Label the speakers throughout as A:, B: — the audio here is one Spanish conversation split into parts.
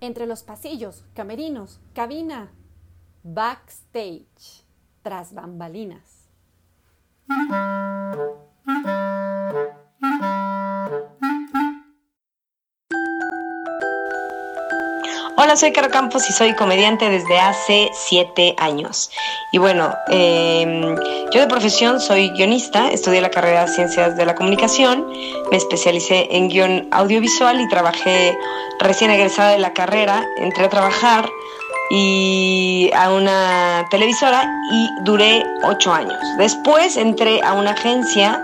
A: entre los pasillos, camerinos, cabina, backstage, tras bambalinas.
B: Hola, soy Caro Campos y soy comediante desde hace siete años. Y bueno, em, yo de profesión soy guionista, estudié la carrera de Ciencias de la Comunicación, me especialicé en guion audiovisual y trabajé recién egresada de la carrera, entré a trabajar y a una televisora y duré ocho años. Después entré a una agencia,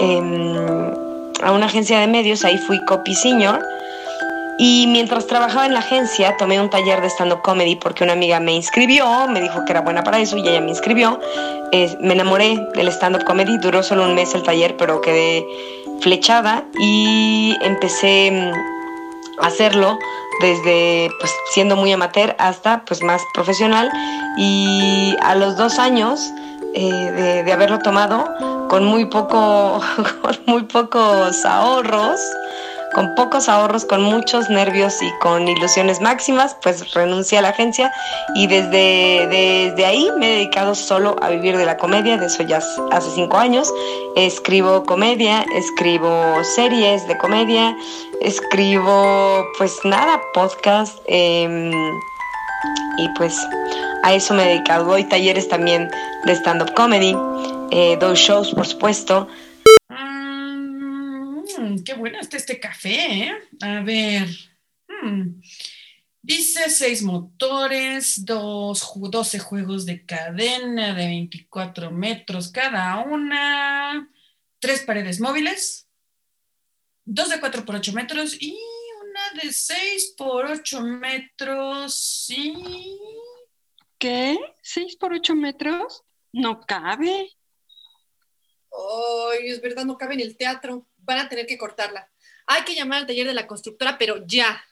B: em, a una agencia de medios, ahí fui copy senior y mientras trabajaba en la agencia, tomé un taller de stand-up comedy porque una amiga me inscribió, me dijo que era buena para eso y ella me inscribió. me enamoré del stand-up comedy, duró solo un mes el taller, pero quedé flechada y empecé mm, a hacerlo desde pues, siendo muy amateur hasta pues más profesional y a los dos años eh, de, de, haberlo tomado con muy poco con muy pocos ahorros con pocos ahorros, con muchos nervios y con ilusiones máximas, pues renuncié a la agencia y desde, desde ahí me he dedicado solo a vivir de la comedia, de eso ya hace cinco años. Escribo comedia, escribo series de comedia, escribo pues nada, podcast em, y pues a eso me he dedicado. Doy talleres también de stand-up comedy, eh, doy shows por supuesto.
C: Mm, qué bueno está este café, ¿eh? A ver. Hmm, dice seis motores, dos, 12 juegos de cadena de 24 metros cada una, tres paredes móviles, dos de 4 por 8 metros y una de 6 por 8 metros. ¿Y
D: qué? ¿6 por 8 metros? No cabe.
E: Ay, es verdad, no cabe en el teatro van a tener que cortarla. Hay que llamar al taller de la constructora, pero ya.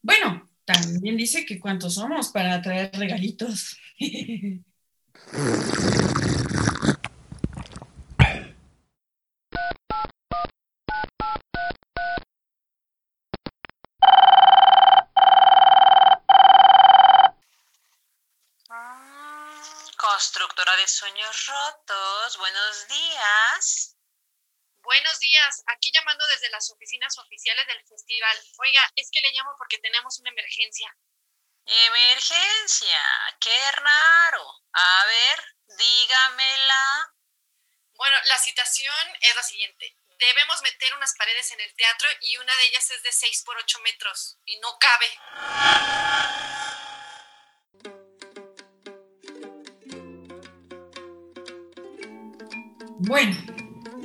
C: Bueno, también dice que cuántos somos para traer regalitos.
F: Constructora de sueños rotos, buenos días.
E: Buenos días, aquí llamando desde las oficinas oficiales del festival. Oiga, es que le llamo porque tenemos una emergencia.
F: Emergencia, qué raro. A ver, dígamela.
E: Bueno, la situación es la siguiente. Debemos meter unas paredes en el teatro y una de ellas es de 6 por 8 metros y no cabe.
C: Bueno,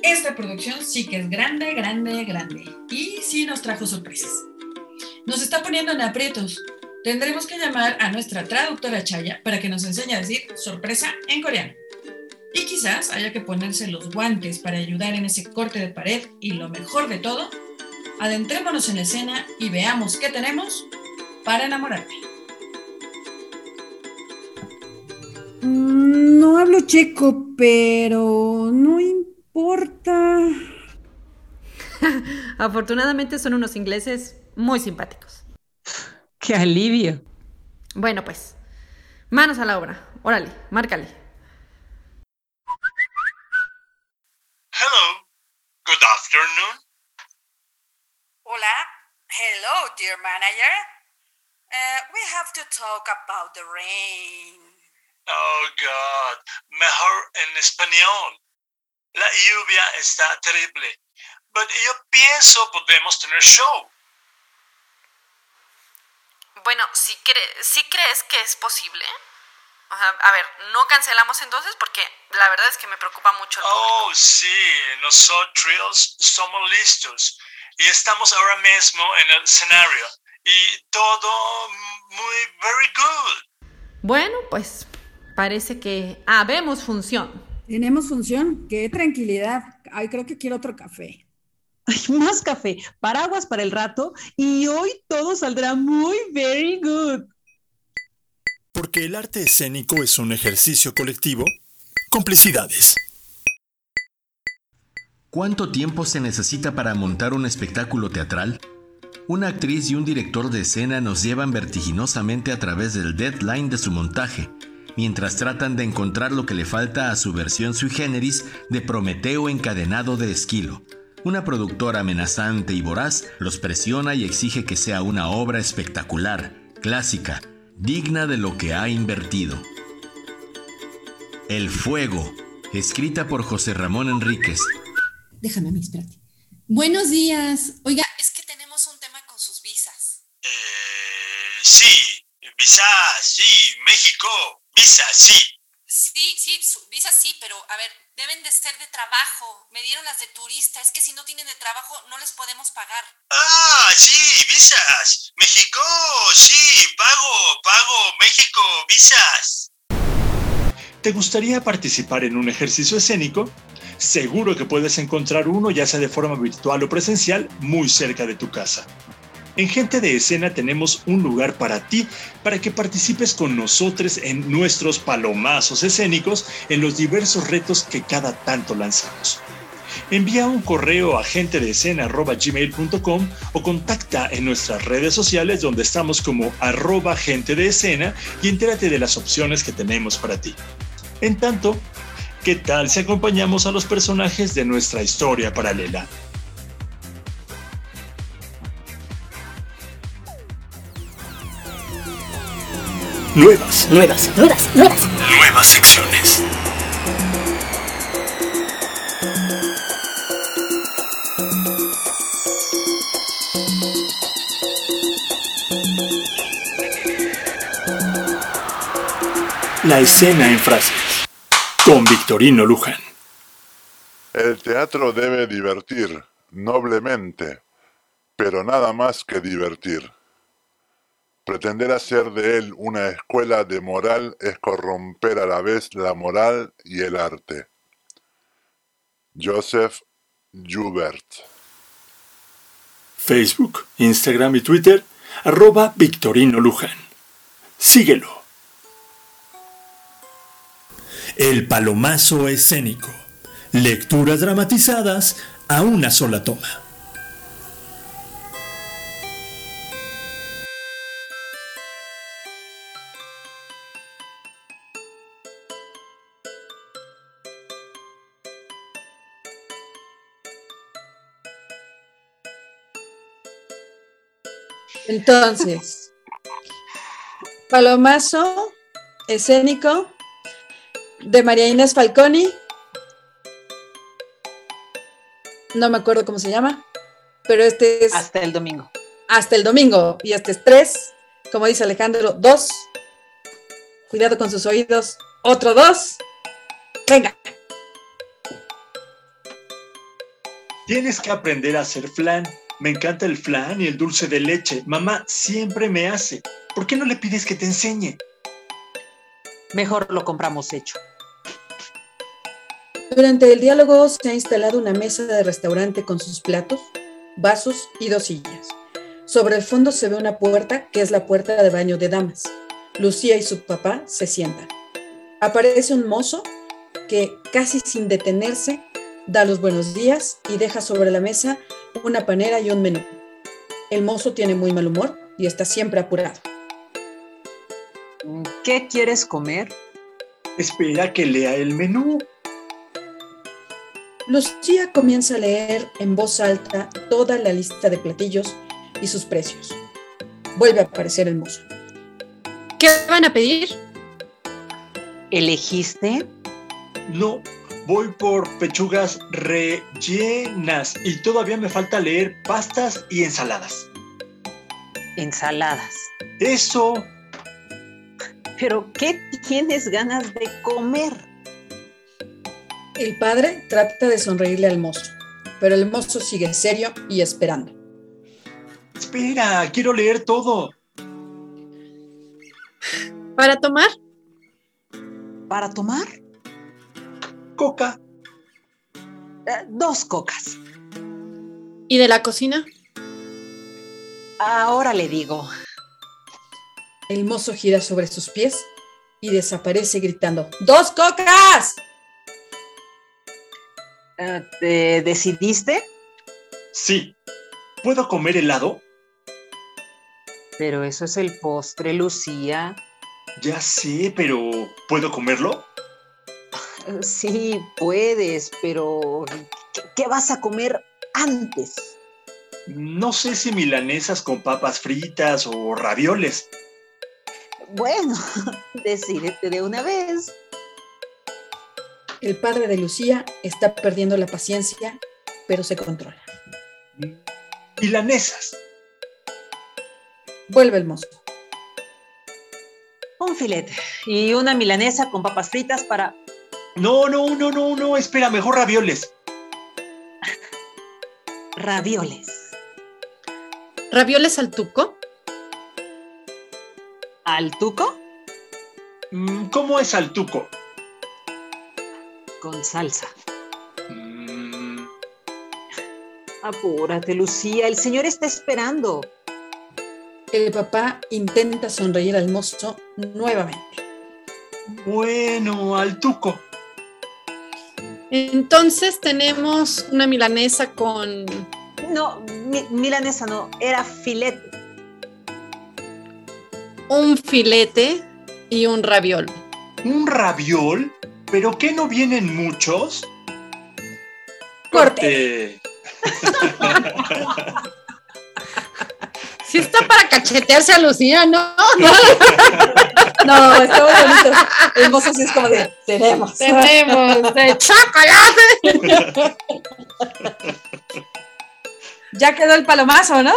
C: esta producción sí que es grande, grande, grande. Y sí nos trajo sorpresas. Nos está poniendo en aprietos. Tendremos que llamar a nuestra traductora Chaya para que nos enseñe a decir sorpresa en coreano. Y quizás haya que ponerse los guantes para ayudar en ese corte de pared y lo mejor de todo, adentrémonos en la escena y veamos qué tenemos para enamorarte.
G: Mm, no hablo checo, pero no
A: Afortunadamente son unos ingleses muy simpáticos.
H: ¡Qué alivio!
A: Bueno, pues, manos a la obra. Órale, márcale.
I: Hello. Good afternoon.
J: Hola. Hello, dear manager. Uh, we have to talk about the rain.
I: Oh, God. Mejor en español. La lluvia está terrible. Pero yo pienso podemos tener show.
A: Bueno, si, crees que es posible. a ver, no cancelamos entonces porque la verdad es que me preocupa mucho el
I: Oh, sí, nosotros somos listos y estamos ahora mismo en el escenario y todo muy very good.
A: Bueno, pues parece que habemos función.
G: Tenemos función. Qué tranquilidad. Ay, creo que quiero otro café.
H: Ay, más café, paraguas para el rato y hoy todo saldrá muy very good.
K: Porque el arte escénico es un ejercicio colectivo. Complicidades.
L: ¿Cuánto tiempo se necesita para montar un espectáculo teatral? una actriz y un director de escena nos llevan vertiginosamente a través del deadline de su montaje, mientras tratan de encontrar lo que le falta a su versión sui generis de Prometeo encadenado de Esquilo. Una productora amenazante y voraz los presiona y exige que sea una obra espectacular, clásica, digna de lo que ha invertido. El Fuego, escrita por José Ramón Enríquez.
M: Déjame a mí, espérate. Buenos días. Oiga,
E: Es que tenemos un tema con sus visas.
I: Eh, sí, visa, sí, México, visa, sí.
E: Sí, sí, su- visas sí, pero a ver, deben de ser de trabajo. Me dieron las de turista. Es que si no tienen de trabajo, no les podemos pagar.
I: Ah, sí, visas. México, sí, pago, pago, México, visas. ¿Te gustaría participar en un ejercicio escénico? Seguro que puedes encontrar uno, ya sea de forma virtual o presencial, muy cerca de tu casa. En Gente de Escena tenemos un lugar para ti, para que participes con nosotros en nuestros palomazos escénicos en los diversos retos que cada tanto lanzamos. Envía un correo a gentedeescena.gmail.com o contacta en nuestras redes sociales donde estamos como arroba gente de escena y entérate de las opciones que tenemos para ti. En tanto, ¿qué tal si acompañamos a los personajes de nuestra historia paralela?
K: Nuevas,
N: Nuevas, nuevas, nuevas.
K: nuevas secciones. La escena en frases. Con Victorino Luján.
O: El teatro debe divertir, noblemente, pero nada más que divertir. Pretender hacer de él una escuela de moral es corromper a la vez la moral y el arte. Joseph Joubert.
K: Facebook, Instagram y Twitter, arroba Victorino Luján. Síguelo. El palomazo escénico. Lecturas dramatizadas a una sola toma.
C: Entonces, Palomazo escénico de María Inés Falconi. No me acuerdo cómo se llama, pero este es
H: Hasta el domingo.
C: hasta el domingo y este es tres, como dice Alejandro, dos. Cuidado con sus oídos. Otro dos. Venga.
I: Tienes que aprender a hacer flan. Me encanta el flan y el dulce de leche. Mamá siempre me hace. ¿Por qué no le pides que te enseñe?
H: Mejor lo compramos hecho.
C: Durante el diálogo se ha instalado una mesa de restaurante con sus platos, vasos y dos sillas. Sobre el fondo se ve una puerta que es la puerta de baño de damas. Lucía y su papá se sientan. Aparece un mozo que, casi sin detenerse, da los buenos días y deja sobre la mesa una panera y un menú. El mozo tiene muy mal humor y está siempre apurado.
H: ¿Qué quieres comer?
I: Espera que lea el menú.
C: Lucía comienza a leer en voz alta toda la lista de platillos y sus precios. Vuelve a aparecer el mozo.
A: ¿Qué van a pedir?
H: ¿Elegiste?
I: No, voy por pechugas rellenas y todavía me falta leer pastas y ensaladas.
H: Ensaladas.
I: Eso.
H: ¿Pero qué tienes ganas de comer?
C: El padre trata de sonreírle al mozo, pero el mozo sigue serio y esperando.
I: Espera, quiero leer todo.
A: ¿Para tomar?
H: ¿Para tomar?
I: Coca.
H: Eh, dos cocas.
A: ¿Y de la cocina?
H: Ahora le digo.
C: El mozo gira sobre sus pies y desaparece gritando, ¡Dos cocas!
H: Eh, ¿Te decidiste?
I: Sí. ¿Puedo comer helado?
H: Pero eso es el postre, Lucía.
I: Ya sé, pero ¿puedo comerlo?
H: Sí, puedes, pero ¿qué, qué vas a comer antes?
I: No sé si milanesas con papas fritas o ravioles.
H: Bueno, decídete de una vez.
C: El padre de Lucía está perdiendo la paciencia, pero se controla.
I: Milanesas.
C: Vuelve el mozo.
H: Un filete y una milanesa con papas fritas para...
I: No, no, no, no, no, espera, mejor ravioles.
H: Ravioles.
A: ¿Ravioles al tuco?
H: ¿Al tuco?
I: Mm, ¿Cómo es al tuco?
H: Con salsa.
I: Mm,
H: Apúrate, Lucía, el señor está esperando.
C: El papá intenta sonreír al mozo nuevamente.
I: bueno, al tuco.
A: Entonces tenemos una milanesa con
H: No, mi- milanesa no, era filete.
A: un filete y un raviol.
I: ¿Un raviol? ¿Pero qué no vienen muchos?
C: Corte.
I: Corte.
A: Si está para cachetearse a Lucía, ¿no? No,
C: está muy bonito. El mozo sí es como de, tenemos.
A: tenemos de chocolate.
C: Ya quedó el palomazo, ¿no?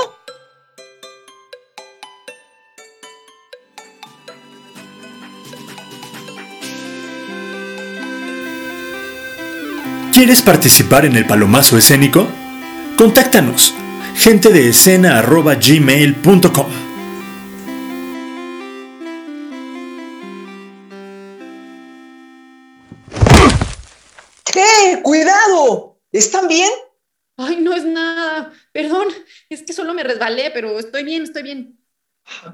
K: ¿Quieres participar en el palomazo escénico? Contáctanos, gente de gmail.com.
A: es que solo me resbalé, pero estoy bien, estoy bien.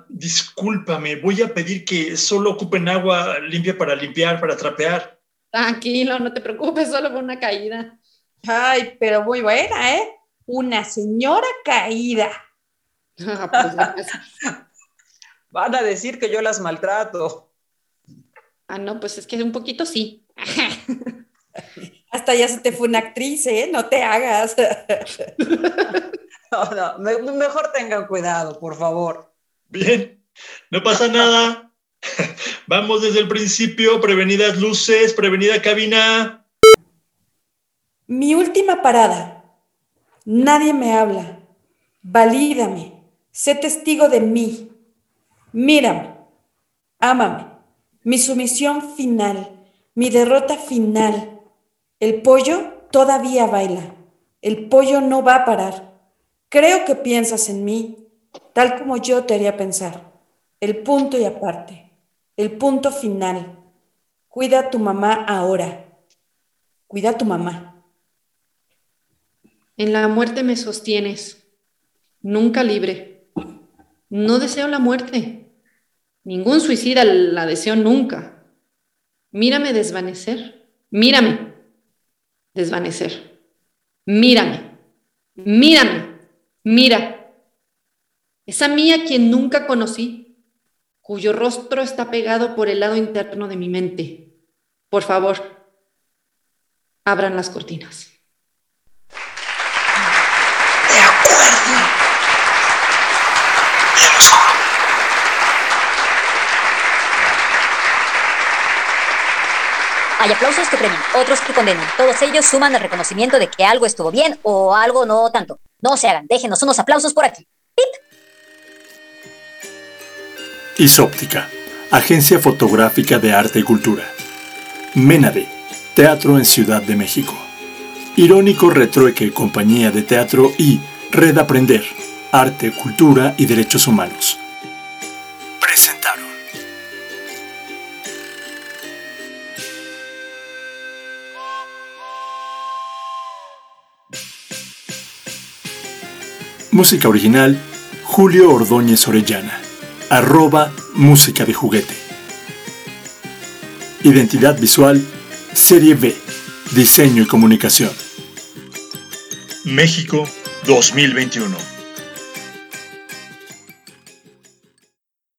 I: Discúlpame, voy a pedir que solo ocupen agua limpia para limpiar, para trapear.
A: Tranquilo, no te preocupes, solo fue una caída.
C: Ay, pero muy buena, ¿eh? Una señora caída.
A: Ah, pues.
H: Van a decir que yo las maltrato.
A: ah, no, pues es que un poquito sí.
C: Hasta ya se te fue una actriz, ¿eh? No te hagas.
H: No, no, me- mejor tengan cuidado, por favor.
I: Bien, no pasa nada. Vamos desde el principio, prevenidas luces, prevenida cabina.
C: Mi última parada. Nadie me habla. Valídame. Sé testigo de mí. Mírame. Ámame. Mi sumisión final. Mi derrota final. El pollo todavía baila. El pollo no va a parar. Creo que piensas en mí, tal como yo te haría pensar. El punto y aparte. El punto final. Cuida a tu mamá ahora. Cuida a tu mamá.
A: En la muerte me sostienes, nunca libre. No deseo la muerte. Ningún suicida la deseo nunca. Mírame desvanecer. Mírame desvanecer. Mírame. Mírame. Mira. Esa mía quien nunca conocí, cuyo rostro está pegado por el lado interno de mi mente. Por favor, abran las cortinas.
I: De acuerdo.
N: Hay aplausos que premian, otros que condenan. Todos ellos suman al reconocimiento de que algo estuvo bien o algo no tanto. No se hagan, déjenos unos aplausos por aquí.
K: Isóptica, Agencia Fotográfica de Arte y Cultura. Menade, Teatro en Ciudad de México. Irónico Retrueque, Compañía de Teatro y Red Aprender, Arte, Cultura y Derechos Humanos. Música original, Julio Ordóñez Orellana. Arroba Música de Juguete. Identidad visual, Serie B, Diseño y Comunicación.
I: México 2021.